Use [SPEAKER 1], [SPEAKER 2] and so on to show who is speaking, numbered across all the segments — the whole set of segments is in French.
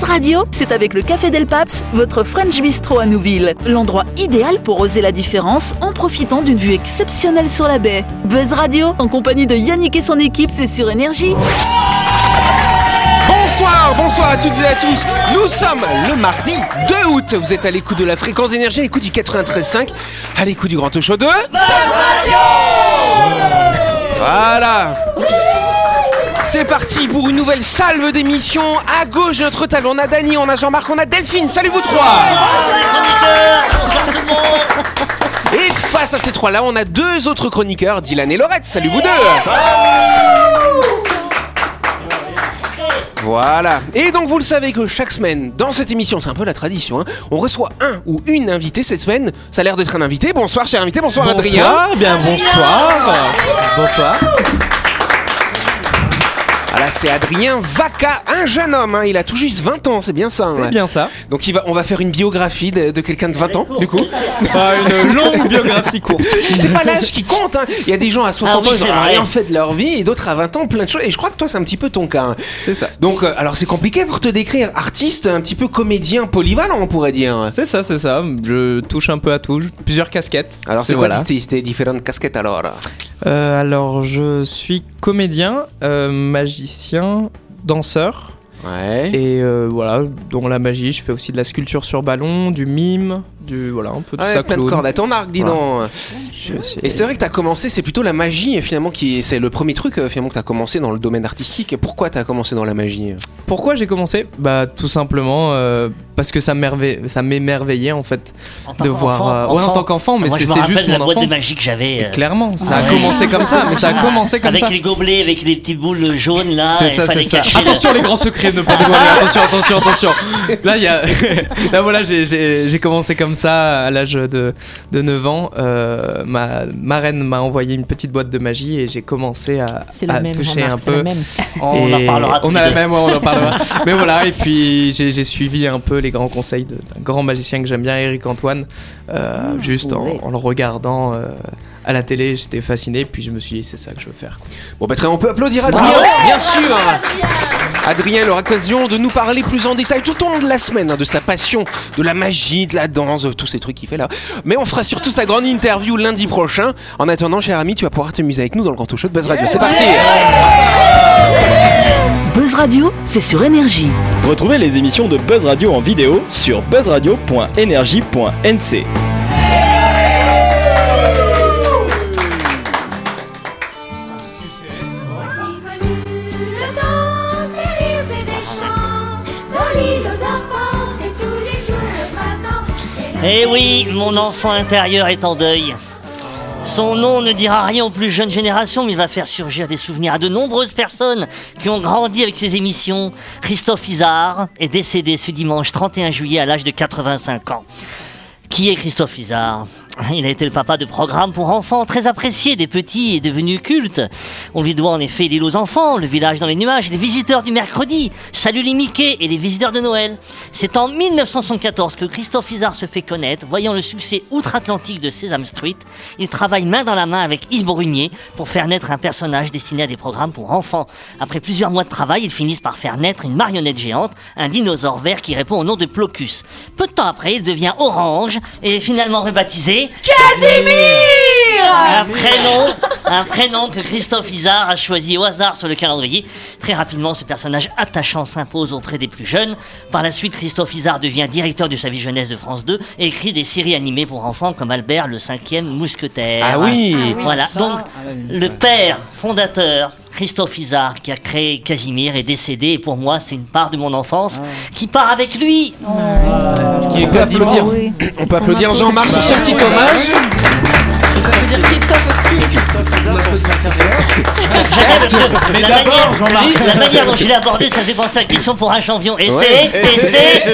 [SPEAKER 1] Buzz Radio, c'est avec le Café Del Paps, votre French Bistro à Nouville. L'endroit idéal pour oser la différence en profitant d'une vue exceptionnelle sur la baie. Buzz Radio, en compagnie de Yannick et son équipe, c'est sur Énergie.
[SPEAKER 2] Bonsoir, bonsoir à toutes et à tous. Nous sommes le mardi 2 août. Vous êtes à l'écoute de la fréquence d'énergie, à l'écoute du 93.5, à l'écoute du grand show de... Voilà. C'est parti pour une nouvelle salve d'émissions. À gauche de notre table, on a Dany, on a Jean-Marc, on a Delphine. Salut vous trois. Et face à ces trois-là, on a deux autres chroniqueurs, Dylan et Laurette. Salut vous deux. Voilà. Et donc vous le savez que chaque semaine, dans cette émission, c'est un peu la tradition, hein, on reçoit un ou une invitée cette semaine. Ça a l'air d'être un invité. Bonsoir cher invité, bonsoir, Adrien.
[SPEAKER 3] Bonsoir, bien bonsoir. Bonsoir.
[SPEAKER 2] Voilà, c'est Adrien Vaca, un jeune homme, hein, il a tout juste 20 ans, c'est bien ça. hein.
[SPEAKER 3] C'est bien ça.
[SPEAKER 2] Donc il va, on va faire une biographie de, de quelqu'un de 20 ans, du coup.
[SPEAKER 3] Pas une longue biographie courte.
[SPEAKER 2] C'est pas l'âge qui compte, hein. il y a des gens à 60
[SPEAKER 4] Ah oui,
[SPEAKER 2] ans, ils
[SPEAKER 4] c'est
[SPEAKER 2] ont
[SPEAKER 4] vrai.
[SPEAKER 2] rien fait de leur vie, et d'autres à 20 ans, plein de choses. Et je crois que toi, c'est un petit peu ton cas. hein.
[SPEAKER 3] C'est ça.
[SPEAKER 2] Donc, euh, alors c'est compliqué pour te décrire, artiste, un petit peu comédien polyvalent, on pourrait dire.
[SPEAKER 3] C'est ça, c'est ça. Je touche un peu à tout. Plusieurs casquettes.
[SPEAKER 2] Alors c'est quoi
[SPEAKER 3] voilà.
[SPEAKER 2] tes, tes différentes casquettes alors?
[SPEAKER 3] Euh, alors, je suis comédien, euh, magicien, danseur.
[SPEAKER 2] Ouais.
[SPEAKER 3] Et euh, voilà, dans la magie, je fais aussi de la sculpture sur ballon, du mime, du voilà, un peu tout
[SPEAKER 2] Ouais,
[SPEAKER 3] ça.
[SPEAKER 2] plein de cordes à ton arc, dis
[SPEAKER 3] Voilà.
[SPEAKER 2] donc.
[SPEAKER 3] Je
[SPEAKER 2] Et c'est vrai que t'as commencé, c'est plutôt la magie finalement qui, c'est le premier truc euh, finalement que t'as commencé dans le domaine artistique. Pourquoi t'as commencé dans la magie
[SPEAKER 3] Pourquoi j'ai commencé? Bah tout simplement euh, parce que ça m'émerveillait, ça m'émerveillait en fait
[SPEAKER 4] En
[SPEAKER 3] de voir. euh, ouais, en tant qu'enfant, mais c'est juste
[SPEAKER 4] de la
[SPEAKER 3] mon
[SPEAKER 4] boîte
[SPEAKER 3] enfant.
[SPEAKER 4] de magie que j'avais. Euh,
[SPEAKER 3] clairement, ça
[SPEAKER 4] Ah
[SPEAKER 3] a commencé comme ça, mais ça a commencé comme
[SPEAKER 4] avec
[SPEAKER 3] ça.
[SPEAKER 4] les gobelets, avec les petites boules jaunes là.
[SPEAKER 3] C'est ça, c'est ça. Attention les grands secrets, ne pas dévoiler. Attention, attention, attention. Là, il y a. Là, voilà, j'ai commencé comme ça à l'âge de, de 9 ans. Euh, ma marraine m'a envoyé une petite boîte de magie et j'ai commencé à,
[SPEAKER 5] C'est la
[SPEAKER 3] à
[SPEAKER 5] même,
[SPEAKER 3] toucher
[SPEAKER 5] Jean-Marc,
[SPEAKER 3] un
[SPEAKER 5] c'est
[SPEAKER 3] peu.
[SPEAKER 5] la même.
[SPEAKER 4] On en parlera.
[SPEAKER 3] On a la même, ouais, on en parlera. Mais voilà, et puis j'ai j'ai suivi un peu les grands conseils de- d'un grand magicien que j'aime bien, Eric Antoine, euh, juste en, le regardant euh, à la télé. J'étais fasciné, puis je me suis dit, c'est ça que je veux faire.
[SPEAKER 2] Bon bah très, on peut applaudir Adrien, bien sûr. Adrien aura l'occasion de nous parler plus en détail tout au long de la semaine hein, de sa passion, de la magie, de la danse, de tous ces trucs qu'il fait là. Mais on fera surtout sa grande interview lundi prochain. En attendant, cher ami, tu vas pouvoir t'amuser avec nous dans le grand show de Buzz Radio. C'est parti.
[SPEAKER 1] Buzz Radio, c'est sur Énergie.
[SPEAKER 6] Retrouvez les émissions de Buzz Radio en vidéo sur buzzradio.energie.nc.
[SPEAKER 4] Eh oui, mon enfant intérieur est en deuil. Son nom ne dira rien aux plus jeunes générations, mais il va faire surgir des souvenirs à de nombreuses personnes qui ont grandi avec ses émissions. Christophe Isard est décédé ce dimanche 31 juillet à l'âge de 85 ans. Qui est Christophe Isard? Il a été le papa de programmes pour enfants très appréciés des petits et devenu culte. On lui doit en effet l'île aux enfants, le village dans les nuages, les visiteurs du mercredi, Salut les Mickey et les visiteurs de Noël. C'est en 1974 que Christophe Isard se fait connaître, voyant le succès outre-Atlantique de Sesame Street. Il travaille main dans la main avec Yves Brunier pour faire naître un personnage destiné à des programmes pour enfants. Après plusieurs mois de travail, ils finissent par faire naître une marionnette géante, un dinosaure vert qui répond au nom de Plocus. Peu de temps après, il devient Orange et est finalement rebaptisé Casimir! Un prénom, un prénom que Christophe Isard a choisi au hasard sur le calendrier. Très rapidement, ce personnage attachant s'impose auprès des plus jeunes. Par la suite, Christophe Isard devient directeur du service jeunesse de France 2 et écrit des séries animées pour enfants comme Albert, le cinquième mousquetaire.
[SPEAKER 2] Ah oui.
[SPEAKER 4] Voilà, donc le père fondateur, Christophe Isard, qui a créé Casimir, est décédé et pour moi, c'est une part de mon enfance qui part avec lui.
[SPEAKER 2] Qui est applaudir. On peut applaudir Jean-Marc pour ce petit hommage.
[SPEAKER 5] Dire Christophe aussi.
[SPEAKER 4] mais d'abord, La manière dont je l'ai abordé, ça fait penser à question pour un champion. Et c'est, et c'est,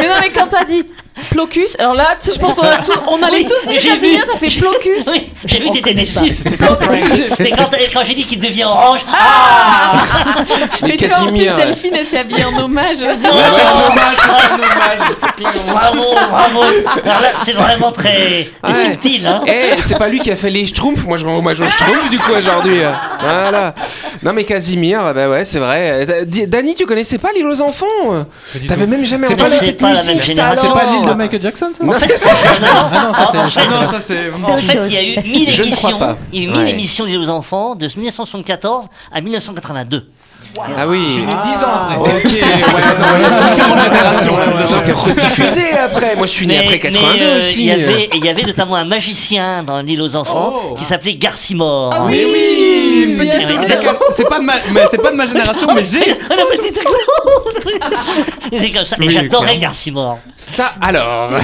[SPEAKER 5] Mais non, mais quand t'as dit Plocus, alors là, tu sais, je pense qu'on a tous, on allait
[SPEAKER 4] Oui,
[SPEAKER 5] tous dire
[SPEAKER 4] j'ai
[SPEAKER 5] Casimir,
[SPEAKER 4] vu.
[SPEAKER 5] t'as fait Plocus.
[SPEAKER 4] Oui, j'ai vu que t'étais déçu. Et quand, quand j'ai dit qu'il devient orange, ah
[SPEAKER 2] Mais
[SPEAKER 5] Mais tu vois, en plus,
[SPEAKER 2] Casimir.
[SPEAKER 5] Delphine, elle s'est habillée en hommage.
[SPEAKER 4] Bravo, bravo Alors là, c'est vraiment très
[SPEAKER 2] Ouais.
[SPEAKER 4] subtil, hein
[SPEAKER 2] Eh, c'est pas lui qui a fait les Schtroumpfs. Moi, je rends hommage aux Schtroumpfs du coup aujourd'hui. Voilà. Non mais Casimir, bah ouais, c'est vrai. Dani, tu connaissais pas l'île aux enfants? T'avais même jamais
[SPEAKER 4] C'est
[SPEAKER 2] entendu cette
[SPEAKER 4] c'est
[SPEAKER 2] musique,
[SPEAKER 7] C'est pas l'île de Michael Jackson, ça
[SPEAKER 2] Non,
[SPEAKER 4] En fait,
[SPEAKER 7] Ah non, ça c'est.
[SPEAKER 4] en fait,
[SPEAKER 3] Ah non, ça c'est.
[SPEAKER 4] En fait, il y a eu 1000
[SPEAKER 2] Je ne crois
[SPEAKER 4] émissions. Il y a eu 1000
[SPEAKER 2] Ouais.
[SPEAKER 4] émissions d'île aux enfants de 1974 à 1982.
[SPEAKER 2] Ah oui.
[SPEAKER 7] Je suis né 10 ans après.
[SPEAKER 2] Ok, ouais, non,
[SPEAKER 3] Différentes générations.
[SPEAKER 2] C'était rediffusé après. Moi, je suis né après 82
[SPEAKER 4] euh,
[SPEAKER 2] aussi.
[SPEAKER 4] Il y, avait, et il y avait notamment un magicien dans l'île aux enfants
[SPEAKER 3] Oh.
[SPEAKER 4] qui s'appelait Garcimore.
[SPEAKER 3] Mais oui, petite idée. C'est pas de ma, c'est pas de ma génération, mais j'ai.
[SPEAKER 4] Ah non, mais c'était clair. C'était comme ça. Et j'adorais. Garcimore.
[SPEAKER 2] Ça, alors.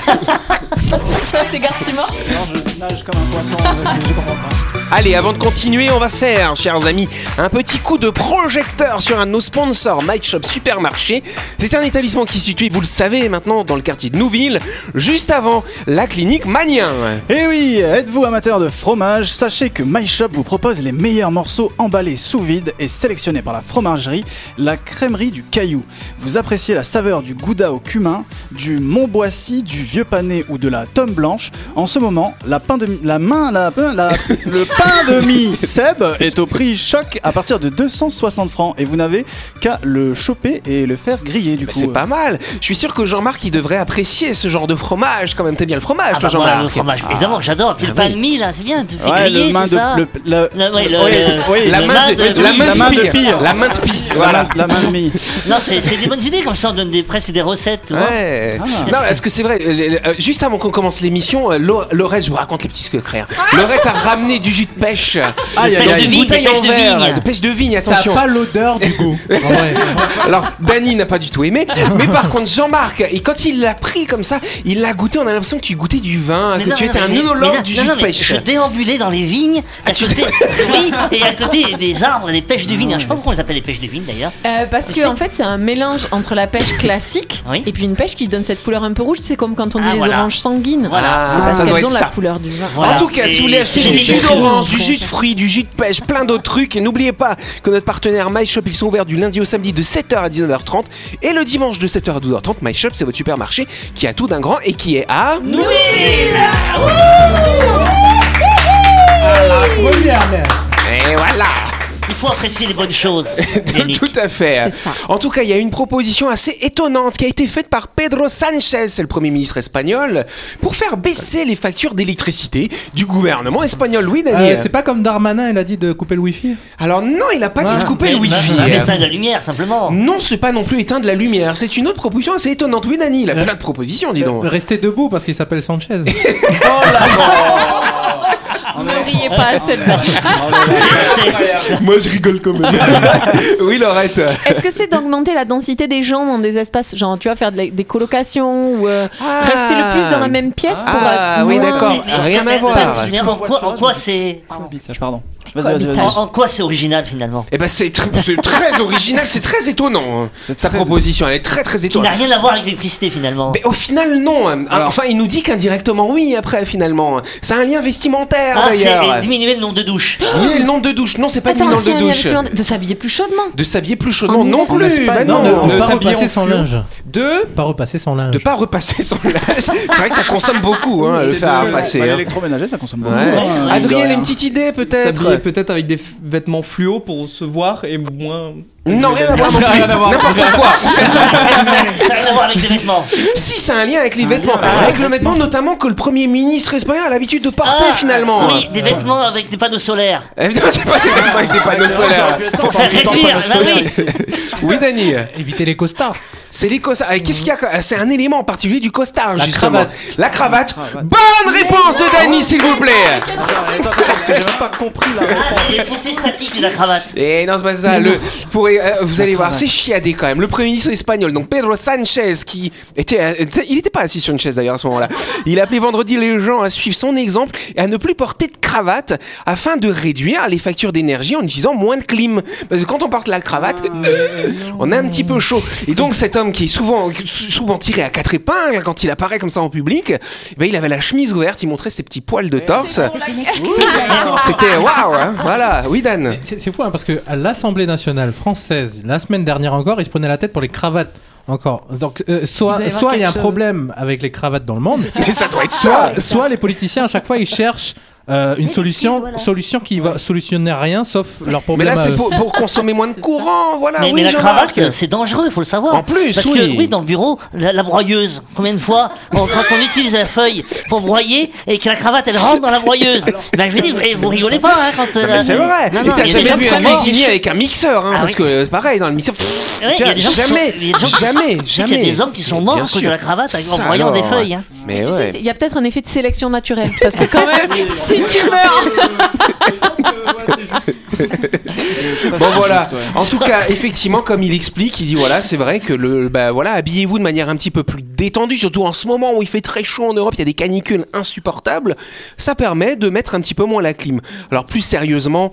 [SPEAKER 5] Ça, c'est Garcimore.
[SPEAKER 8] Non, je nage comme un poisson, je, je comprends pas.
[SPEAKER 2] Allez, avant de continuer, on va faire, chers amis, un petit coup de projecteur sur un de nos sponsors, My Shop Supermarché. C'est un établissement qui est situé, vous le savez maintenant, dans le quartier de Nouville, juste avant la clinique Magnien.
[SPEAKER 8] Eh oui, êtes-vous amateur de fromage? Sachez que My Shop vous propose les meilleurs morceaux emballés sous vide et sélectionnés par la fromagerie, la crèmerie du Caillou. Vous appréciez la saveur du gouda au cumin, du Montboissy, du vieux pané ou de la tome blanche. En ce moment, la, pain de, la main, la, la- le pain de mie Seb est au prix choc à partir de 260 francs et vous n'avez qu'à le choper et le faire griller du
[SPEAKER 2] Bah,
[SPEAKER 8] coup.
[SPEAKER 2] c'est pas mal. Je suis sûr que Jean-Marc, il devrait apprécier ce genre de fromage. Quand même, t'aimes bien le fromage,
[SPEAKER 4] Ah
[SPEAKER 2] toi,
[SPEAKER 4] bah, voilà, le
[SPEAKER 2] Jean-Marc.
[SPEAKER 4] fromage, évidemment, j'adore. Puis le
[SPEAKER 2] Ah
[SPEAKER 4] pain
[SPEAKER 2] oui.
[SPEAKER 4] de mie, là, c'est bien. Tu fais
[SPEAKER 8] Ouais,
[SPEAKER 4] griller, c'est
[SPEAKER 8] de
[SPEAKER 4] ça
[SPEAKER 8] le, le-
[SPEAKER 4] Le- ouais, le-
[SPEAKER 8] oui,
[SPEAKER 4] le-
[SPEAKER 8] oui,
[SPEAKER 2] La main, de,
[SPEAKER 4] de-
[SPEAKER 2] la main
[SPEAKER 8] la
[SPEAKER 2] de
[SPEAKER 8] main de
[SPEAKER 2] pie.
[SPEAKER 8] pire.
[SPEAKER 2] La main de pie.
[SPEAKER 8] voilà,
[SPEAKER 2] Voilà.
[SPEAKER 8] la main de mie.
[SPEAKER 4] Non, c'est des bonnes idées, comme ça on donne des, presque des recettes, tu vois.
[SPEAKER 2] Ouais.
[SPEAKER 8] Ah.
[SPEAKER 2] Non, est-ce que c'est vrai euh, euh, Juste avant qu'on commence l'émission, euh, Laurette, je vous raconte les petits secrets. hein. Laurette a ramené du jus de pêche.
[SPEAKER 8] Aïe, aïe,
[SPEAKER 4] pêche
[SPEAKER 2] dans
[SPEAKER 8] aïe.
[SPEAKER 4] de
[SPEAKER 2] une
[SPEAKER 4] vigne,
[SPEAKER 2] bouteille en
[SPEAKER 4] de
[SPEAKER 2] verre,
[SPEAKER 4] vigne.
[SPEAKER 2] de pêche de vigne,
[SPEAKER 7] Ça a
[SPEAKER 2] attention.
[SPEAKER 7] pas l'odeur du goût.
[SPEAKER 2] Alors, Dany n'a pas du tout aimé, mais par contre, Jean-Marc, et quand il l'a pris comme ça, il l'a goûté, on a l'impression que tu goûtais du vin,
[SPEAKER 4] Mais
[SPEAKER 2] que
[SPEAKER 4] non,
[SPEAKER 2] tu étais un œnologue du
[SPEAKER 4] non,
[SPEAKER 2] jus
[SPEAKER 4] non,
[SPEAKER 2] de pêche.
[SPEAKER 4] Je déambulais dans les vignes, à côté, oui, et à côté des arbres, des pêches de vigne. Je sais pas pourquoi on les appelle les pêches de vigne d'ailleurs.
[SPEAKER 5] Euh, parce que en fait, c'est un mélange entre la pêche classique
[SPEAKER 4] Oui.
[SPEAKER 5] et puis une pêche qui donne cette couleur un peu rouge. C'est comme quand on dit
[SPEAKER 4] Ah,
[SPEAKER 5] les
[SPEAKER 4] voilà.
[SPEAKER 5] oranges sanguines.
[SPEAKER 4] Voilà.
[SPEAKER 5] C'est parce
[SPEAKER 2] ça doit
[SPEAKER 5] qu'elles ont la
[SPEAKER 2] ça.
[SPEAKER 5] couleur du vin.
[SPEAKER 4] Voilà.
[SPEAKER 2] en tout cas, si vous voulez acheter du
[SPEAKER 4] des
[SPEAKER 2] jus
[SPEAKER 4] fruits,
[SPEAKER 2] du jus de fruits, du jus de pêche, plein d'autres trucs, et n'oubliez pas que notre partenaire MyShop, ils sont ouverts du lundi au samedi de 7h à 19h30 et le dimanche de 7h à 12h30. MyShop, c'est votre supermarché qui a tout d'un grand et qui est à. Et voilà
[SPEAKER 4] Il faut apprécier les bonnes choses.
[SPEAKER 2] Tout à fait.
[SPEAKER 5] Ça.
[SPEAKER 2] En tout cas, il y a une proposition assez étonnante qui a été faite par Pedro Sanchez, c'est le Premier ministre espagnol, pour faire baisser les factures d'électricité du gouvernement espagnol. Oui,
[SPEAKER 7] Euh,
[SPEAKER 2] Daniel
[SPEAKER 7] c'est pas comme Darmanin, il a dit de couper le wifi.
[SPEAKER 2] Alors non, il a pas dit de couper
[SPEAKER 4] Mais-
[SPEAKER 2] le wifi.
[SPEAKER 4] bah, bah, éteindre la lumière, simplement.
[SPEAKER 2] Non, c'est pas non plus éteindre la lumière. C'est une autre proposition assez étonnante. Oui, Dani, il a
[SPEAKER 7] Euh,
[SPEAKER 2] plein de propositions, dis donc.
[SPEAKER 7] Euh, Restez debout parce qu'il s'appelle Sanchez.
[SPEAKER 5] Ne riez pas à cette
[SPEAKER 4] C'est-
[SPEAKER 2] Moi, je rigole quand même. oui, Laurette.
[SPEAKER 5] Est-ce que c'est d'augmenter la densité des gens dans des espaces, genre tu vas faire de des colocations ou euh,
[SPEAKER 2] Ah.
[SPEAKER 5] rester le plus dans la même pièce pour
[SPEAKER 2] Ah,
[SPEAKER 5] être
[SPEAKER 2] oui, d'accord. Rien à voir.
[SPEAKER 4] En quoi, c'est
[SPEAKER 8] pardon. Vas-y, vas-y, vas-y.
[SPEAKER 4] en, en quoi c'est original finalement
[SPEAKER 2] Eh ben, c'est tr- c'est très original, c'est très étonnant. hein. Sa
[SPEAKER 8] très-
[SPEAKER 2] proposition, elle est très très
[SPEAKER 4] Qui
[SPEAKER 2] étonnante.
[SPEAKER 4] n'a rien à voir avec l'électricité finalement.
[SPEAKER 2] Mais au final, non.
[SPEAKER 8] Alors-
[SPEAKER 2] enfin, il nous dit qu'indirectement, oui, après, finalement. C'est un lien vestimentaire,
[SPEAKER 4] Ah, c'est
[SPEAKER 2] d'ailleurs.
[SPEAKER 4] diminuer le nombre de douches.
[SPEAKER 2] Oui, le nombre de douches. Non, c'est pas
[SPEAKER 5] Attends,
[SPEAKER 2] le nombre
[SPEAKER 5] c'est
[SPEAKER 2] de
[SPEAKER 5] un
[SPEAKER 2] douches.
[SPEAKER 5] de s'habiller plus chaudement.
[SPEAKER 2] De s'habiller plus chaudement,
[SPEAKER 5] En
[SPEAKER 2] non
[SPEAKER 5] hiver.
[SPEAKER 2] Plus.
[SPEAKER 8] Espagne,
[SPEAKER 2] bah
[SPEAKER 7] Non,
[SPEAKER 2] non.
[SPEAKER 7] de, de
[SPEAKER 3] de
[SPEAKER 7] pas
[SPEAKER 3] s'habiller
[SPEAKER 7] repasser
[SPEAKER 3] en
[SPEAKER 7] son
[SPEAKER 3] fluo.
[SPEAKER 7] linge.
[SPEAKER 2] De
[SPEAKER 7] Pas repasser son linge.
[SPEAKER 2] de pas repasser son linge. C'est vrai que ça consomme beaucoup, hein, le
[SPEAKER 8] C'est
[SPEAKER 2] faire repasser.
[SPEAKER 8] bah,
[SPEAKER 2] hein.
[SPEAKER 8] L'électroménager, ça consomme beaucoup.
[SPEAKER 2] Ouais.
[SPEAKER 8] hein,
[SPEAKER 2] Adrien,
[SPEAKER 8] mine de
[SPEAKER 2] une petite idée
[SPEAKER 3] S'habiller
[SPEAKER 2] peut-être
[SPEAKER 3] peut-être avec des vêtements fluo pour se voir et moins.
[SPEAKER 2] Non, rien à voir non plus.
[SPEAKER 3] Rien à voir.
[SPEAKER 2] N'importe quoi.
[SPEAKER 4] ça à voir avec les vêtements.
[SPEAKER 2] Si, c'est un lien avec les vêtements. Avec le vêtement, notamment que le Premier ministre espagnol a l'habitude de porter
[SPEAKER 4] Ah,
[SPEAKER 2] finalement.
[SPEAKER 4] Oui, des vêtements avec des panneaux solaires.
[SPEAKER 2] Évidemment, c'est pas des vêtements avec des panneaux
[SPEAKER 8] ça
[SPEAKER 2] solaires.
[SPEAKER 8] ça,
[SPEAKER 4] Pour faire réduire,
[SPEAKER 8] panneaux
[SPEAKER 4] bah
[SPEAKER 8] solaires.
[SPEAKER 4] oui.
[SPEAKER 2] Oui, Dani.
[SPEAKER 7] Éviter les costards.
[SPEAKER 2] C'est les costards. Et Qu'est-ce qu'il y a C'est un élément en particulier du costard,
[SPEAKER 7] La
[SPEAKER 2] justement.
[SPEAKER 7] cravate.
[SPEAKER 2] La cravate.
[SPEAKER 8] cravate.
[SPEAKER 2] Bonne réponse de Dani, s'il vous plaît.
[SPEAKER 8] Attends, attends, parce que j'ai même pas compris la
[SPEAKER 4] Ah,
[SPEAKER 8] réponse.
[SPEAKER 4] l'électricité statique la cravate.
[SPEAKER 2] Et non, c'est pas ça. Le, pour, euh, vous allez voir, c'est chiadé quand même. Le premier ministre espagnol, donc Pedro Sanchez, qui était, euh, il n'était pas assis sur une chaise d'ailleurs à ce moment-là. Il a appelé vendredi les gens à suivre son exemple et à ne plus porter de cravate afin de réduire les factures d'énergie en utilisant moins de clim. Parce que quand on porte la cravate, on est un petit peu chaud. Et donc cet homme qui est souvent, souvent tiré à quatre épingles quand il apparaît comme ça en public, eh ben, il avait la chemise ouverte, il montrait ses petits poils de torse. C'était waouh, hein. voilà. Oui, Dan.
[SPEAKER 7] C'est fou hein, parce que à l'Assemblée nationale française, la semaine dernière encore, ils se prenaient la tête pour les cravates. Encore. Donc, euh,
[SPEAKER 5] Il
[SPEAKER 7] soit, soit il y a un
[SPEAKER 5] chose.
[SPEAKER 7] problème avec les cravates dans le monde,
[SPEAKER 2] Mais ça doit être ça.
[SPEAKER 7] soit, soit les politiciens, à chaque fois, ils cherchent euh, une
[SPEAKER 4] Oui,
[SPEAKER 7] solution,
[SPEAKER 4] excuse, voilà.
[SPEAKER 7] solution qui va solutionner rien sauf leur
[SPEAKER 2] Mais
[SPEAKER 7] problème.
[SPEAKER 2] là,
[SPEAKER 7] à
[SPEAKER 2] c'est pour, pour consommer moins de courant, voilà.
[SPEAKER 4] mais,
[SPEAKER 2] oui,
[SPEAKER 4] mais la cravate, c'est dangereux, il faut le savoir.
[SPEAKER 2] En plus,
[SPEAKER 4] Parce
[SPEAKER 2] oui.
[SPEAKER 4] que, oui, dans le bureau, la, la broyeuse, combien de fois, on- quand on utilise la feuille pour broyer et que la cravate, elle rentre dans la broyeuse, ben, je veux dire, vous rigolez pas, hein, quand. euh,
[SPEAKER 2] Mais c'est vrai.
[SPEAKER 4] Non,
[SPEAKER 2] Et
[SPEAKER 4] non,
[SPEAKER 2] t'as
[SPEAKER 4] il y a des
[SPEAKER 2] jamais
[SPEAKER 4] gens
[SPEAKER 2] vu
[SPEAKER 4] qui
[SPEAKER 2] un cuisinier avec un mixeur, hein,
[SPEAKER 4] Ah
[SPEAKER 2] parce
[SPEAKER 4] oui.
[SPEAKER 2] que c'est pareil dans le mixeur.
[SPEAKER 4] Il
[SPEAKER 2] jamais,
[SPEAKER 4] il
[SPEAKER 2] jamais, jamais.
[SPEAKER 4] qu'il y a des hommes qui sont morts à cause de la cravate en broyant des
[SPEAKER 2] alors.
[SPEAKER 4] feuilles. hein.
[SPEAKER 2] Mais
[SPEAKER 5] il y a peut-être un effet de sélection naturelle. Parce que quand même, si tu meurs.
[SPEAKER 2] Bon voilà. En tout cas, effectivement, comme il explique, il dit voilà, c'est vrai que le, bah voilà, habillez-vous de manière un petit peu plus détendue, surtout en ce moment où il fait très chaud en Europe, il y a des canicules insupportables. Ça permet de mettre un petit peu moins la clim. Alors plus sérieusement.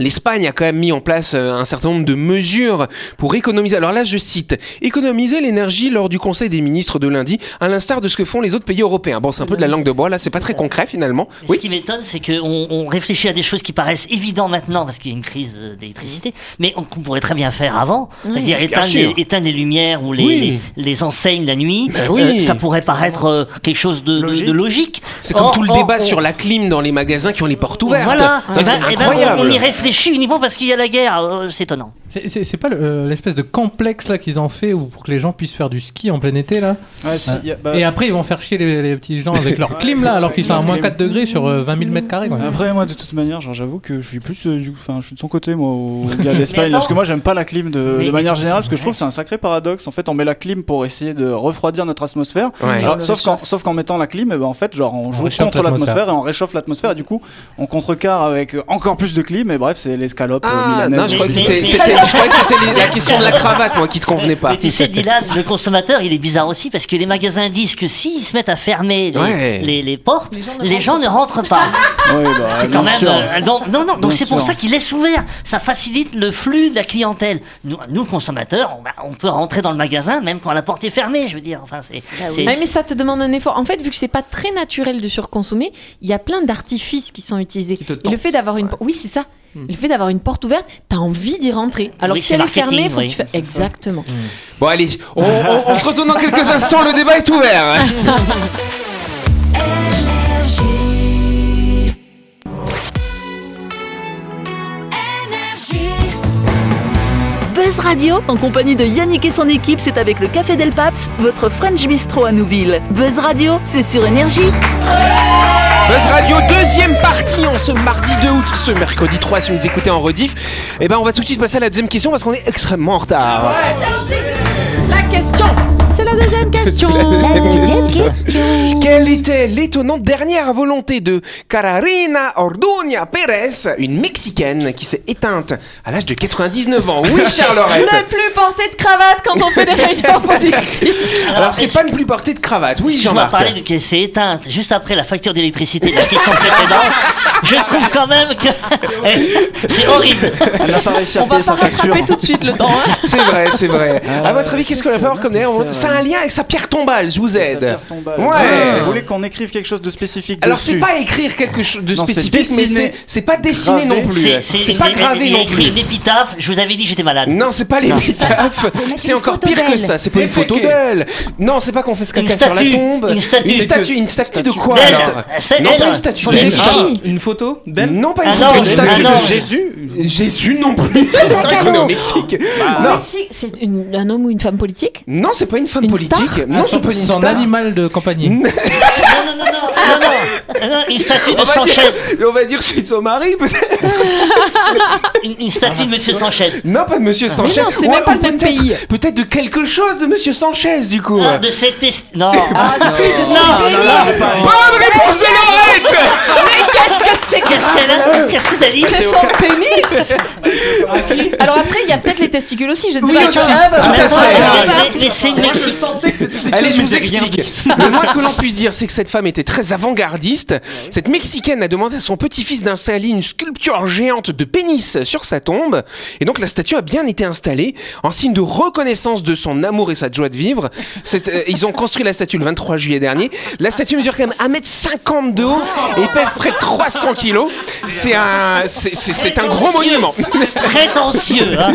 [SPEAKER 2] L'Espagne a quand même mis en place euh, un certain nombre de mesures pour économiser. Alors là, je cite, économiser l'énergie lors du Conseil des ministres de lundi, à l'instar de ce que font les autres pays européens. Bon, c'est un peu de la langue de bois, là, c'est pas très concret finalement.
[SPEAKER 4] Mais Ce qui m'étonne, c'est qu'on on réfléchit à des choses qui paraissent évidentes maintenant parce qu'il y a une crise d'électricité, mais on, qu'on pourrait très bien faire avant. C'est-à-dire éteindre les, éteindre les lumières ou les,
[SPEAKER 2] Oui.
[SPEAKER 4] les, les enseignes la nuit.
[SPEAKER 2] Ben oui.
[SPEAKER 4] Euh, ça pourrait paraître euh, quelque chose de, de- de logique.
[SPEAKER 2] C'est comme
[SPEAKER 4] Or-
[SPEAKER 2] tout le
[SPEAKER 4] or,
[SPEAKER 2] débat
[SPEAKER 4] on-
[SPEAKER 2] sur la clim dans les magasins qui ont les portes ouvertes.
[SPEAKER 4] Voilà.
[SPEAKER 2] C'est
[SPEAKER 4] Eh ben,
[SPEAKER 2] c'est incroyable.
[SPEAKER 4] on, on y réfléchit uniquement parce qu'il y a la guerre. euh, c'est étonnant.
[SPEAKER 7] C'est- pas le- euh, l'espèce de complexe là qu'ils ont fait où, pour que les gens puissent faire du ski en plein été là.
[SPEAKER 8] Ouais, si, y a- bah,
[SPEAKER 7] Et après ils vont faire chier les, les petits gens avec leur clim là alors qu'ils sont à moins 4 degrés sur euh, 20 000 mètres carrés. quoi.
[SPEAKER 8] Après, moi, de toute manière, genre, j'avoue que je suis plus euh, du, enfin, je suis de son côté, moi, au gars de l'Espagne,
[SPEAKER 4] attends.
[SPEAKER 8] parce que moi, j'aime pas la clim de,
[SPEAKER 4] Mais-
[SPEAKER 8] de manière générale, parce que je trouve que c'est un sacré paradoxe. En fait, on met la clim pour essayer de refroidir notre atmosphère.
[SPEAKER 2] Ouais.
[SPEAKER 8] Alors, sauf qu'en, sauf qu'en mettant la clim, eh ben, en fait, genre, on joue contre
[SPEAKER 7] l'atmosphère.
[SPEAKER 8] et on réchauffe l'atmosphère, et du coup, on contrecarre avec euh, encore plus de clim, et bref, c'est l'escalope euh,
[SPEAKER 2] Ah,
[SPEAKER 8] milanaise.
[SPEAKER 2] non, je crois que
[SPEAKER 4] Mais-
[SPEAKER 2] t'étais-
[SPEAKER 4] mais-
[SPEAKER 2] t'étais- je croyais que c'était la question de la cravate, moi, qui te convenait pas.
[SPEAKER 4] Mais tu sais, Dylan, le consommateur, il est bizarre aussi parce que les magasins disent que s'ils se mettent à fermer les,
[SPEAKER 2] Ouais.
[SPEAKER 4] les, les portes,
[SPEAKER 5] Les gens
[SPEAKER 4] les
[SPEAKER 5] ne
[SPEAKER 4] gens, ne rentrent pas.
[SPEAKER 8] Oui, bah,
[SPEAKER 4] C'est
[SPEAKER 8] bien
[SPEAKER 4] quand même.
[SPEAKER 8] sûr.
[SPEAKER 4] euh, donc, non, non, donc
[SPEAKER 8] Bien
[SPEAKER 4] c'est pour
[SPEAKER 8] sûr.
[SPEAKER 4] ça qu'ils laissent ouvert. Ça facilite le flux de la clientèle. Nous, nous consommateurs, on, bah, on peut rentrer dans le magasin même quand la porte est fermée, je veux dire. Enfin, c'est. c'est-
[SPEAKER 5] Ouais, mais ça te demande un effort. En fait, vu que c'est pas très naturel de surconsommer, il y a plein d'artifices qui sont utilisés.
[SPEAKER 3] te
[SPEAKER 5] Et le fait d'avoir une, oui, c'est ça. Le fait d'avoir une porte ouverte, t'as envie d'y rentrer. Alors
[SPEAKER 4] Oui,
[SPEAKER 5] que si elle est fermée, faut
[SPEAKER 4] oui,
[SPEAKER 5] que tu fasses exactement.
[SPEAKER 2] Bon, allez, on, on- on se retourne dans quelques instants, le débat est ouvert.
[SPEAKER 1] Buzz Radio, en compagnie de Yannick et son équipe, c'est avec le Café Del Paps, votre French Bistro à Nouville. Buzz Radio, c'est sur Énergie.
[SPEAKER 2] Buzz Radio, deuxième partie en ce mardi 2 août, ce mercredi 3 si vous nous écoutez en rediff. Et ben on va tout de suite passer à la deuxième question parce qu'on est extrêmement en retard.
[SPEAKER 5] La question, c'est la deuxième question.
[SPEAKER 2] La deuxième question. Quelle était l'étonnante dernière volonté de Cararina Orduña Pérez, une Mexicaine qui s'est éteinte à l'âge de 99 ans? Oui, Charlorette
[SPEAKER 5] Ne plus porter de cravate quand on fait des réunions politiques.
[SPEAKER 2] Alors c'est pas ne plus porter de cravate, oui Jean-Marc.
[SPEAKER 4] parler de qu'elle s'est éteinte juste après la facture d'électricité de la question précédente. Je trouve quand même que c'est horrible.
[SPEAKER 8] Elle n'a pas réussi à
[SPEAKER 5] On va pas rattraper tout de suite le temps. hein.
[SPEAKER 2] C'est vrai, c'est vrai.
[SPEAKER 8] Ah
[SPEAKER 2] à votre avis, qu'est-ce qu'on va avoir comme d'ailleurs Ça a un lien avec sa pierre tombale, je vous aide. Ouais.
[SPEAKER 8] Ah, Vous voulez qu'on écrive quelque chose de spécifique
[SPEAKER 2] Alors c'est pas écrire quelque chose de
[SPEAKER 8] Non, c'est
[SPEAKER 2] spécifique, mais c'est c'est pas dessiner non plus. C'est pas gravé non
[SPEAKER 4] écrit
[SPEAKER 2] plus.
[SPEAKER 4] une épitaphe. Je vous avais dit que j'étais malade.
[SPEAKER 2] Non, c'est pas l'épitaphe. C'est encore pire que ça. C'est pas une photo d'elle. Non, c'est pas qu'on fait ce caca sur la tombe.
[SPEAKER 4] Une statue.
[SPEAKER 2] Une statue. Une statue de quoi
[SPEAKER 4] C'est
[SPEAKER 2] Non, pas une statue. Une
[SPEAKER 3] photo d'elle
[SPEAKER 2] Non, pas une
[SPEAKER 4] Ah
[SPEAKER 2] photo. Une statue
[SPEAKER 4] ah
[SPEAKER 2] de Jésus. Jésus non plus. On est au Mexique.
[SPEAKER 5] Au. Mexique, c'est un homme ou une femme politique
[SPEAKER 2] Non, c'est pas une femme politique. Non,
[SPEAKER 7] Ah,
[SPEAKER 2] c'est
[SPEAKER 7] son, son
[SPEAKER 2] star.
[SPEAKER 7] animal de compagnie.
[SPEAKER 4] Non, non, non, non, non, non, non, une statue de
[SPEAKER 2] On
[SPEAKER 4] Sanchez.
[SPEAKER 2] dire, on va dire celui de son mari, peut-être.
[SPEAKER 4] Une, une statue de Monsieur Sanchez.
[SPEAKER 2] Non, pas de Monsieur Sanchez.
[SPEAKER 5] non, c'est
[SPEAKER 2] Ou-
[SPEAKER 5] même pas le même
[SPEAKER 2] peut-être-
[SPEAKER 5] pays.
[SPEAKER 2] Peut-être de quelque chose de Monsieur Sanchez, du coup.
[SPEAKER 4] Ah, de cette est... Non.
[SPEAKER 5] Ah si, de son
[SPEAKER 4] non,
[SPEAKER 5] pénis.
[SPEAKER 4] non, non.
[SPEAKER 2] Bonne réponse de Laurette
[SPEAKER 5] Qu'est-ce que c'est que
[SPEAKER 4] Qu'est-ce qu'elle a Qu'est-ce que t'as dit
[SPEAKER 5] C'est son pénis Alors après, il y a peut-être les testicules aussi, je ne sais
[SPEAKER 2] Oui,
[SPEAKER 5] pas. bah,
[SPEAKER 2] Tout à
[SPEAKER 5] bah,
[SPEAKER 2] fait.
[SPEAKER 5] bah,
[SPEAKER 4] Mais- mais- mais c'est une Mexique.
[SPEAKER 2] Allez, je vous explique. Le moins que l'on puisse dire, c'est que cette femme était très avant-gardiste. Cette Mexicaine a demandé à son petit-fils d'installer une sculpture géante de pénis sur sa tombe. Et donc, la statue a bien été installée en signe de reconnaissance de son amour et sa joie de vivre. Euh, Ils ont construit la statue le 23 juillet dernier. La statue mesure quand même 1m50 de haut et pèse près de 300 kilos. C'est un, c'est- un gros monument.
[SPEAKER 4] Prétentieux, hein.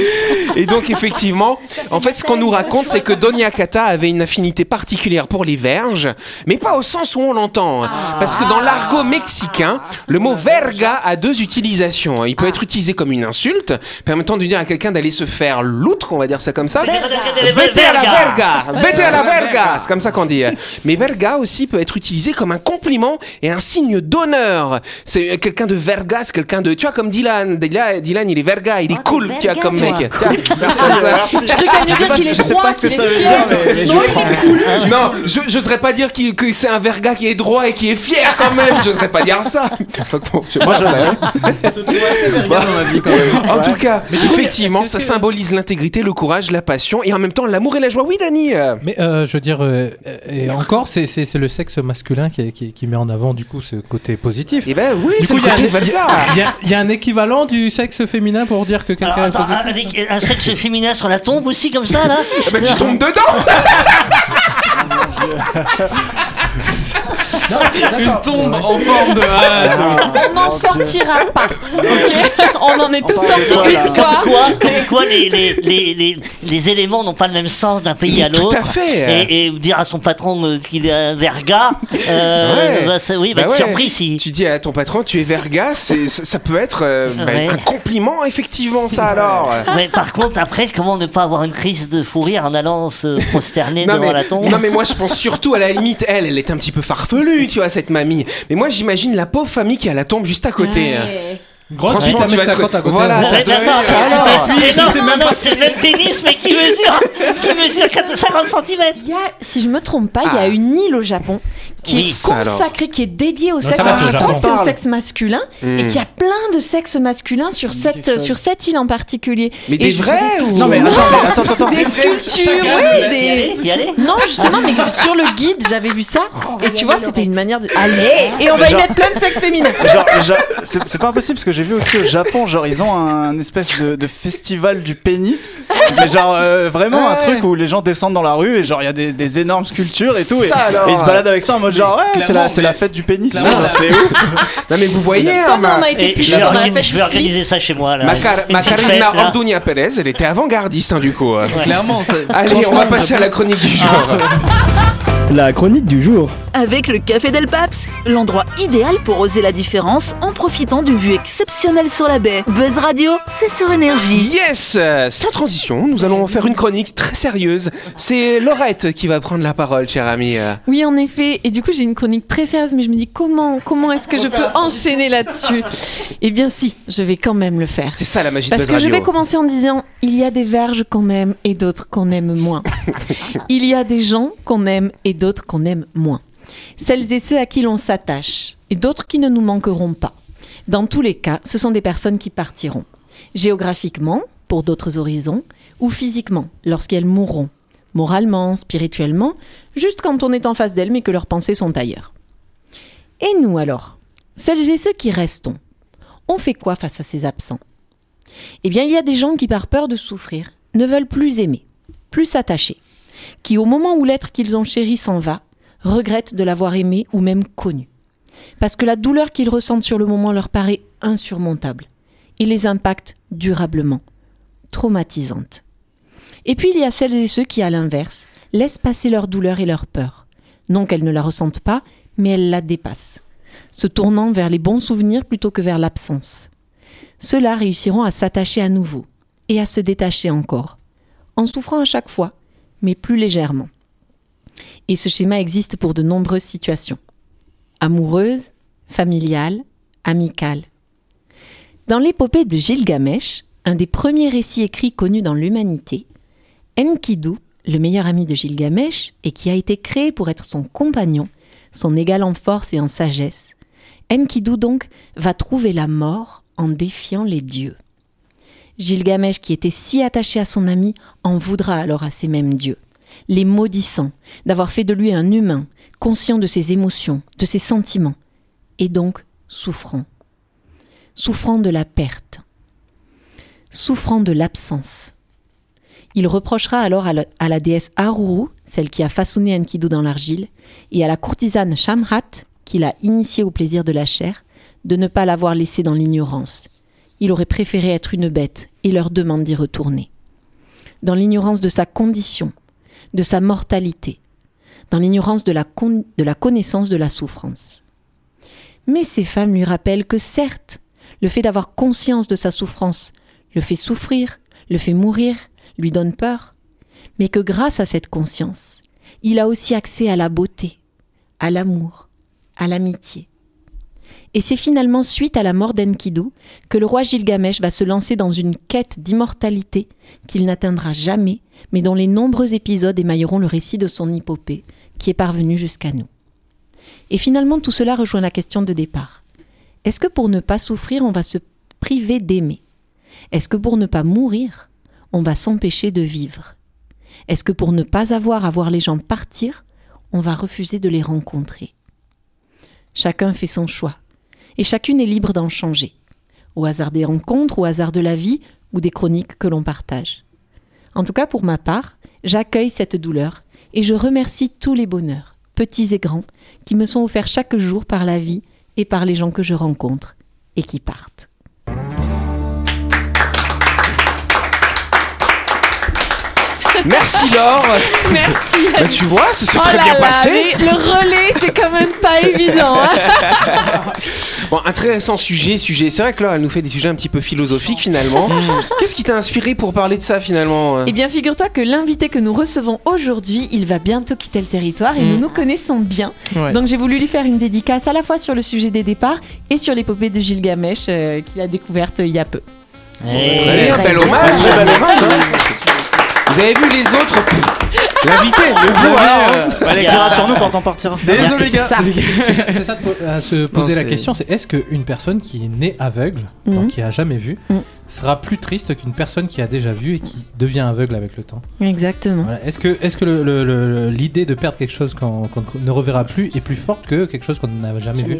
[SPEAKER 2] Et donc effectivement, en fait, ce qu'on nous raconte, c'est que Doña Cata avait une affinité particulière pour les verges, mais pas au sens où on l'entend. Parce que dans l'argot mexicain, le mot verga a deux utilisations. Il peut être utilisé comme une insulte, permettant de dire à quelqu'un d'aller se faire l'outre, on va dire ça comme ça. Vete à la verga Vete à la verga C'est comme ça qu'on dit. Mais verga aussi peut être utilisé comme un compliment et un signe d'honneur. C'est quelqu'un de verga, c'est quelqu'un de... Tu vois, comme Dylan. Dylan, Dylan, il est verga, il est cool, tu vois, comme mec. Merci, ça.
[SPEAKER 5] Je
[SPEAKER 8] sais
[SPEAKER 5] dire
[SPEAKER 8] pas, ce que ça veut dire, mais, je
[SPEAKER 5] Non,
[SPEAKER 2] Non, je j'oserais pas dire qu'il- que c'est un verga qui est droit et qui est fier quand même. J'oserais pas dire ça. Je-. En tout cas, effectivement, ça
[SPEAKER 7] que-
[SPEAKER 2] symbolise l'intégrité, le courage, la passion et en même temps l'amour et la joie. Oui, Dani.
[SPEAKER 7] Mais euh, je veux dire, euh, et encore, c'est- c'est c'est le sexe masculin qui, qui, qui met en avant du coup ce côté positif.
[SPEAKER 2] Eh ben oui,
[SPEAKER 7] Du
[SPEAKER 2] c'est
[SPEAKER 7] coup,
[SPEAKER 2] le
[SPEAKER 7] il y a
[SPEAKER 2] côté.
[SPEAKER 7] Il y, a- il y a un équivalent du sexe féminin pour dire que quelqu'un est
[SPEAKER 4] attends,
[SPEAKER 7] positif
[SPEAKER 4] avec un sexe féminin sur la tombe aussi, comme ça, là
[SPEAKER 2] Eh ben, tu tombes dedans. yeah.
[SPEAKER 3] Une tombe en forme de. Ah, c'est-
[SPEAKER 5] On n'en sortira pas. Ok On en est tous sortis
[SPEAKER 8] voilà.
[SPEAKER 5] une fois.
[SPEAKER 4] quoi, comme quoi les, les, les, les, les éléments n'ont pas le même sens d'un pays à
[SPEAKER 2] Tout
[SPEAKER 4] l'autre.
[SPEAKER 2] à fait.
[SPEAKER 4] Et, et dire à son patron euh, qu'il est un verga, euh,
[SPEAKER 2] Ouais.
[SPEAKER 4] bah, ça- oui, va
[SPEAKER 2] Bah
[SPEAKER 4] être
[SPEAKER 2] ouais.
[SPEAKER 4] surpris si.
[SPEAKER 2] Tu dis à ton patron, tu es verga, ça ça peut être euh, bah,
[SPEAKER 4] Ouais.
[SPEAKER 2] un compliment, effectivement, ça alors.
[SPEAKER 4] Mais par contre, après, comment ne pas avoir une crise de fou rire en allant se prosterner
[SPEAKER 2] Non
[SPEAKER 4] devant
[SPEAKER 2] mais,
[SPEAKER 4] la tombe
[SPEAKER 2] non mais moi je pense surtout à la limite elle elle est un petit peu farfelue tu vois cette mamie mais moi j'imagine la pauvre famille qui a la tombe juste à côté hein.
[SPEAKER 7] Grosse
[SPEAKER 2] Franchement,
[SPEAKER 7] bite à
[SPEAKER 2] tu vas
[SPEAKER 7] mettre
[SPEAKER 2] être-
[SPEAKER 7] 50 à côté.
[SPEAKER 2] voilà,
[SPEAKER 7] Ouais.
[SPEAKER 2] t'as
[SPEAKER 4] Mais
[SPEAKER 2] deux-
[SPEAKER 4] non,
[SPEAKER 2] ça
[SPEAKER 4] mais-
[SPEAKER 2] alors.
[SPEAKER 4] mais non, non, non, c'est le même pénis, mais qui mesure, qui mesure 4 50 cm.
[SPEAKER 5] Il y a, si je me trompe pas, il y a
[SPEAKER 2] Ah.
[SPEAKER 5] une île au Japon qui
[SPEAKER 4] Oui,
[SPEAKER 5] est
[SPEAKER 2] ça alors.
[SPEAKER 5] consacrée, qui est dédiée au sexe.
[SPEAKER 7] ça va,
[SPEAKER 5] je
[SPEAKER 7] c'est
[SPEAKER 5] crois
[SPEAKER 7] le
[SPEAKER 5] que c'est au sexe masculin
[SPEAKER 2] Hmm.
[SPEAKER 5] et qu'il y a plein de sexes masculins sur cette sur cette île en particulier.
[SPEAKER 2] mais
[SPEAKER 5] Et
[SPEAKER 2] des
[SPEAKER 5] je-
[SPEAKER 2] vrais ou
[SPEAKER 8] Non mais attends, mais attends, attends, attends.
[SPEAKER 5] Des sculptures,
[SPEAKER 4] Y
[SPEAKER 5] oui, des.
[SPEAKER 4] aller, y aller
[SPEAKER 5] Non, justement, mais sur le guide, j'avais vu ça. Et tu vois, c'était une manière de. Allez Et on va y
[SPEAKER 8] Genre-
[SPEAKER 5] mettre plein de sexes féminins.
[SPEAKER 8] Genre, genre, c'est c'est pas impossible parce que j'ai vu aussi au Japon, genre ils ont un espèce de, de festival du pénis, mais genre euh, vraiment un
[SPEAKER 2] Ouais.
[SPEAKER 8] truc où les gens descendent dans la rue et genre il y a des, des énormes sculptures et tout, et,
[SPEAKER 2] Ça alors.
[SPEAKER 8] et ils se baladent avec ça en mode genre ouais c'est
[SPEAKER 3] clairement,
[SPEAKER 8] la, c'est
[SPEAKER 3] mais-
[SPEAKER 8] la fête du pénis,
[SPEAKER 3] clairement,
[SPEAKER 8] c'est ouf.
[SPEAKER 2] non mais vous voyez
[SPEAKER 5] Toi,
[SPEAKER 2] hein, ma,
[SPEAKER 5] on a été
[SPEAKER 4] je vais,
[SPEAKER 5] pendant la
[SPEAKER 4] organi-
[SPEAKER 5] fête
[SPEAKER 4] je vais organiser ça chez moi. Là.
[SPEAKER 2] ma, ma
[SPEAKER 4] là.
[SPEAKER 2] Orduña Pérez elle était avant-gardiste hein, du coup
[SPEAKER 3] Clairement, c'est-
[SPEAKER 2] allez on va passer à la chronique du jour
[SPEAKER 6] La chronique du jour.
[SPEAKER 1] Avec le Café Del Paps, l'endroit idéal pour oser la différence en profitant d'une vue exceptionnelle sur la baie. Buzz Radio, c'est sur énergie.
[SPEAKER 2] Yes Sans transition, nous allons faire une chronique très sérieuse. C'est Laurette qui va prendre la parole, cher ami. euh.
[SPEAKER 5] Oui, en effet. Et du coup, j'ai une chronique très sérieuse, mais je me dis comment, comment est-ce que je peux enchaîner là-dessus? Eh bien, si, je vais quand même le faire.
[SPEAKER 2] C'est ça la magie de
[SPEAKER 5] Parce
[SPEAKER 2] Buzz
[SPEAKER 5] que je vais commencer en disant il y a des verges qu'on aime et d'autres qu'on aime moins. il y a des gens qu'on aime et d'autres qu'on aime moins. Celles et ceux à qui l'on s'attache et d'autres qui ne nous manqueront pas. Dans tous les cas, ce sont des personnes qui partiront. Géographiquement, pour d'autres horizons, ou physiquement, lorsqu'elles mourront. Moralement, spirituellement, juste quand on est en face d'elles mais que leurs pensées sont ailleurs. Et nous alors? Celles et ceux qui restons, on fait quoi face à ces absents? Eh bien, il y a des gens qui, par peur de souffrir, ne veulent plus aimer, plus s'attacher, qui, au moment où l'être qu'ils ont chéri s'en va, regrettent de l'avoir aimé ou même connu. Parce que la douleur qu'ils ressentent sur le moment leur paraît insurmontable et les impacte durablement, traumatisante. Et puis il y a celles et ceux qui, à l'inverse, laissent passer leur douleur et leur peur. Non qu'elles ne la ressentent pas, mais elles la dépassent, se tournant vers les bons souvenirs plutôt que vers l'absence. Ceux-là réussiront à s'attacher à nouveau et à se détacher encore, en souffrant à chaque fois, mais plus légèrement. Et ce schéma existe pour de nombreuses situations. Amoureuses, familiales, amicales. Dans l'épopée de Gilgamesh, un des premiers récits écrits connus dans l'humanité, Enkidu, le meilleur ami de Gilgamesh et qui a été créé pour être son compagnon, son égal en force et en sagesse, Enkidu donc va trouver la mort en défiant les dieux. Gilgamesh, qui était si attaché à son ami, en voudra alors à ces mêmes dieux, les maudissant d'avoir fait de lui un humain, conscient de ses émotions, de ses sentiments, et donc souffrant. Souffrant de la perte, souffrant de l'absence. Il reprochera alors à la, déesse Aruru, celle qui a façonné Enkidu dans l'argile, et à la courtisane Shamhat, qui l'a initié au plaisir de la chair, de ne pas l'avoir laissé dans l'ignorance. Il aurait préféré être une bête et leur demande d'y retourner. dans l'ignorance de sa condition, de sa mortalité, dans l'ignorance de la, de la connaissance de la souffrance. Mais ces femmes lui rappellent que certes, le fait d'avoir conscience de sa souffrance le fait souffrir, le fait mourir, lui donne peur, mais que grâce à cette conscience, il a aussi accès à la beauté, à l'amour, à l'amitié. Et c'est finalement suite à la mort d'Enkidu que le roi Gilgamesh va se lancer dans une quête d'immortalité qu'il n'atteindra jamais, mais dont les nombreux épisodes émailleront le récit de son épopée, qui est parvenu jusqu'à nous. Et finalement, tout cela rejoint la question de départ. Est-ce que pour ne pas souffrir, on va se priver d'aimer? Est-ce que pour ne pas mourir, on va s'empêcher de vivre? Est-ce que pour ne pas avoir à voir les gens partir, on va refuser de les rencontrer? Chacun fait son choix, et chacune est libre d'en changer, au hasard des rencontres, au hasard de la vie ou des chroniques que l'on partage. En tout cas, pour ma part, j'accueille cette douleur et je remercie tous les bonheurs, petits et grands, qui me sont offerts chaque jour par la vie et par les gens que je rencontre et qui partent.
[SPEAKER 2] Merci Laure.
[SPEAKER 5] Merci.
[SPEAKER 2] Bah, tu vois, ça s'est
[SPEAKER 5] Oh
[SPEAKER 2] très
[SPEAKER 5] là
[SPEAKER 2] bien
[SPEAKER 5] là,
[SPEAKER 2] passé.
[SPEAKER 5] mais le relais était quand même pas évident. hein.
[SPEAKER 2] Bon, intéressant sujet, sujet. C'est vrai que Laure, elle nous fait des sujets un petit peu philosophiques finalement. Qu'est-ce qui t'a inspiré pour parler de ça finalement euh
[SPEAKER 5] Eh bien, figure-toi que l'invité que nous recevons aujourd'hui, il va bientôt quitter le territoire et
[SPEAKER 3] Mm.
[SPEAKER 5] nous nous connaissons bien.
[SPEAKER 3] Ouais.
[SPEAKER 5] Donc, j'ai voulu lui faire une dédicace à la fois sur le sujet des départs et sur l'épopée de Gilgamesh euh, qu'il a découverte il y a peu.
[SPEAKER 4] Eh,
[SPEAKER 2] Très bien,
[SPEAKER 5] très
[SPEAKER 2] bel hommage,
[SPEAKER 8] Très bel
[SPEAKER 2] merci.
[SPEAKER 8] hommage,
[SPEAKER 2] Vous avez vu les autres L'invité, le vous alors hein.
[SPEAKER 8] Elle écrira sur nous quand on partira.
[SPEAKER 3] Désolé,
[SPEAKER 5] C'est
[SPEAKER 3] gars.
[SPEAKER 5] ça.
[SPEAKER 7] C'est ça de à se poser la question, c'est est-ce qu'une personne qui est née aveugle,
[SPEAKER 5] Mhm.
[SPEAKER 7] donc qui a jamais vu,
[SPEAKER 5] Mhm.
[SPEAKER 7] sera plus triste qu'une personne qui a déjà vu et qui devient aveugle avec le temps?
[SPEAKER 5] Exactement.
[SPEAKER 7] Voilà. Est-ce que, est-ce que le- le- le- l'idée de perdre quelque chose qu'on ne reverra plus est plus forte que quelque chose qu'on n'a jamais vu?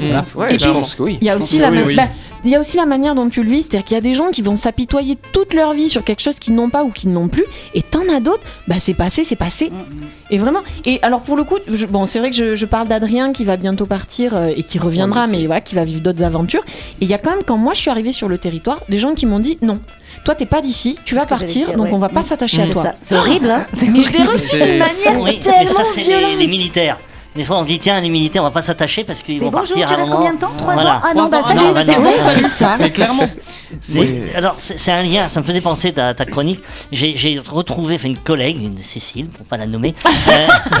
[SPEAKER 7] Voilà.
[SPEAKER 2] Ouais,
[SPEAKER 5] Et
[SPEAKER 2] je
[SPEAKER 5] puis-
[SPEAKER 2] pense que oui.
[SPEAKER 5] Il y, a aussi la
[SPEAKER 8] oui, oui.
[SPEAKER 5] bah, il y a aussi la manière dont tu le vis, c'est-à-dire qu'il y a des gens qui vont s'apitoyer toute leur vie sur quelque chose qu'ils n'ont pas ou qu'ils n'ont plus, et t'en as d'autres, bah c'est passé, c'est passé. Et vraiment, et alors pour le coup, je- bon c'est vrai que je, je parle d'Adrien qui va bientôt partir euh, et qui reviendra,
[SPEAKER 8] Ouais, mais
[SPEAKER 5] voilà, qui va vivre d'autres aventures. Et il y a quand même, quand moi je suis arrivée sur le territoire, des gens qui m'ont dit non, toi t'es pas d'ici, tu vas partir,
[SPEAKER 9] dire,
[SPEAKER 5] donc
[SPEAKER 9] ouais.
[SPEAKER 5] on va pas
[SPEAKER 9] Mm.
[SPEAKER 5] s'attacher à
[SPEAKER 9] C'est
[SPEAKER 5] toi.
[SPEAKER 9] C'est horrible, hein
[SPEAKER 5] Mais je l'ai reçu d'une manière
[SPEAKER 4] Oui, mais
[SPEAKER 5] tellement
[SPEAKER 4] ça, c'est les militaires. Des fois, on dit tiens, les militaires, on va pas s'attacher parce qu'ils
[SPEAKER 9] C'est
[SPEAKER 4] vont
[SPEAKER 9] bonjour,
[SPEAKER 4] partir
[SPEAKER 9] tu
[SPEAKER 4] à un
[SPEAKER 9] restes
[SPEAKER 4] moment.
[SPEAKER 9] combien de temps? Trois
[SPEAKER 4] Voilà.
[SPEAKER 9] ans? Ah non, bah salut
[SPEAKER 4] non, bah
[SPEAKER 9] c'est
[SPEAKER 5] c'est ça.
[SPEAKER 3] Mais clairement.
[SPEAKER 4] C'est- Alors, c'est c'est un lien, ça me faisait penser à ta chronique. J'ai j'ai retrouvé enfin, une collègue, une Cécile, pour pas la nommer, euh,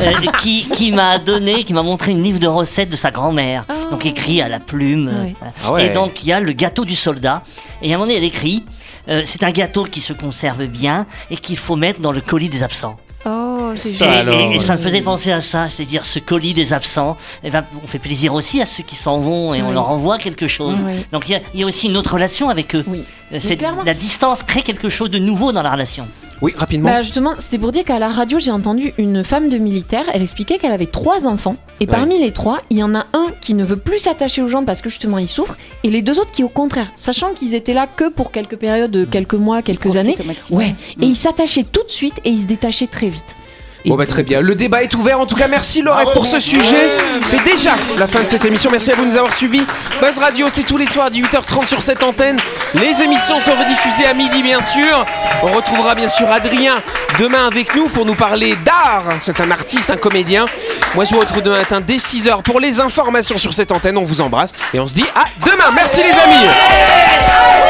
[SPEAKER 4] euh, qui, qui m'a donné, qui m'a montré une livre de recettes de sa grand-mère.
[SPEAKER 5] Oh.
[SPEAKER 4] Donc écrit à la plume. voilà.
[SPEAKER 2] Ah ouais.
[SPEAKER 4] Et donc, il y a le gâteau du soldat. Et à un moment donné, elle écrit euh, c'est un gâteau qui se conserve bien et qu'il faut mettre dans le colis des absents.
[SPEAKER 5] Oh, c'est
[SPEAKER 2] Ça,
[SPEAKER 4] Et,
[SPEAKER 2] alors,
[SPEAKER 4] et- et ça me faisait penser à ça, c'est-à-dire ce colis des absents. Eh ben, on fait plaisir aussi à ceux qui s'en vont et on leur envoie quelque chose.
[SPEAKER 5] Oui.
[SPEAKER 4] Donc il y a- il y, a aussi une autre relation avec eux.
[SPEAKER 5] Oui.
[SPEAKER 4] Euh, la distance crée quelque chose de nouveau dans la relation.
[SPEAKER 2] Oui, rapidement.
[SPEAKER 5] Bah justement, c'était pour dire qu'à la radio, j'ai entendu une femme de militaire, elle expliquait qu'elle avait trois enfants, et parmi les trois, il y en a un qui ne veut plus s'attacher aux gens parce que justement il souffre, et les deux autres qui au contraire, sachant qu'ils étaient là que pour quelques périodes, de quelques mois, quelques années, ouais, et ils s'attachaient tout de suite et ils se détachaient très vite.
[SPEAKER 2] Bon bah très bien, le débat est ouvert. En tout cas, merci Laurette pour ce sujet. C'est déjà la fin de cette émission. Merci à vous de nous avoir suivis. Buzz Radio, c'est tous les soirs à 18h30 sur cette antenne. Les émissions sont rediffusées à midi, bien sûr. On retrouvera bien sûr Adrien demain avec nous pour nous parler d'art. C'est un artiste, un comédien. Moi, je vous retrouve demain matin dès 6h pour les informations sur cette antenne. On vous embrasse et on se dit à demain. Merci les amis.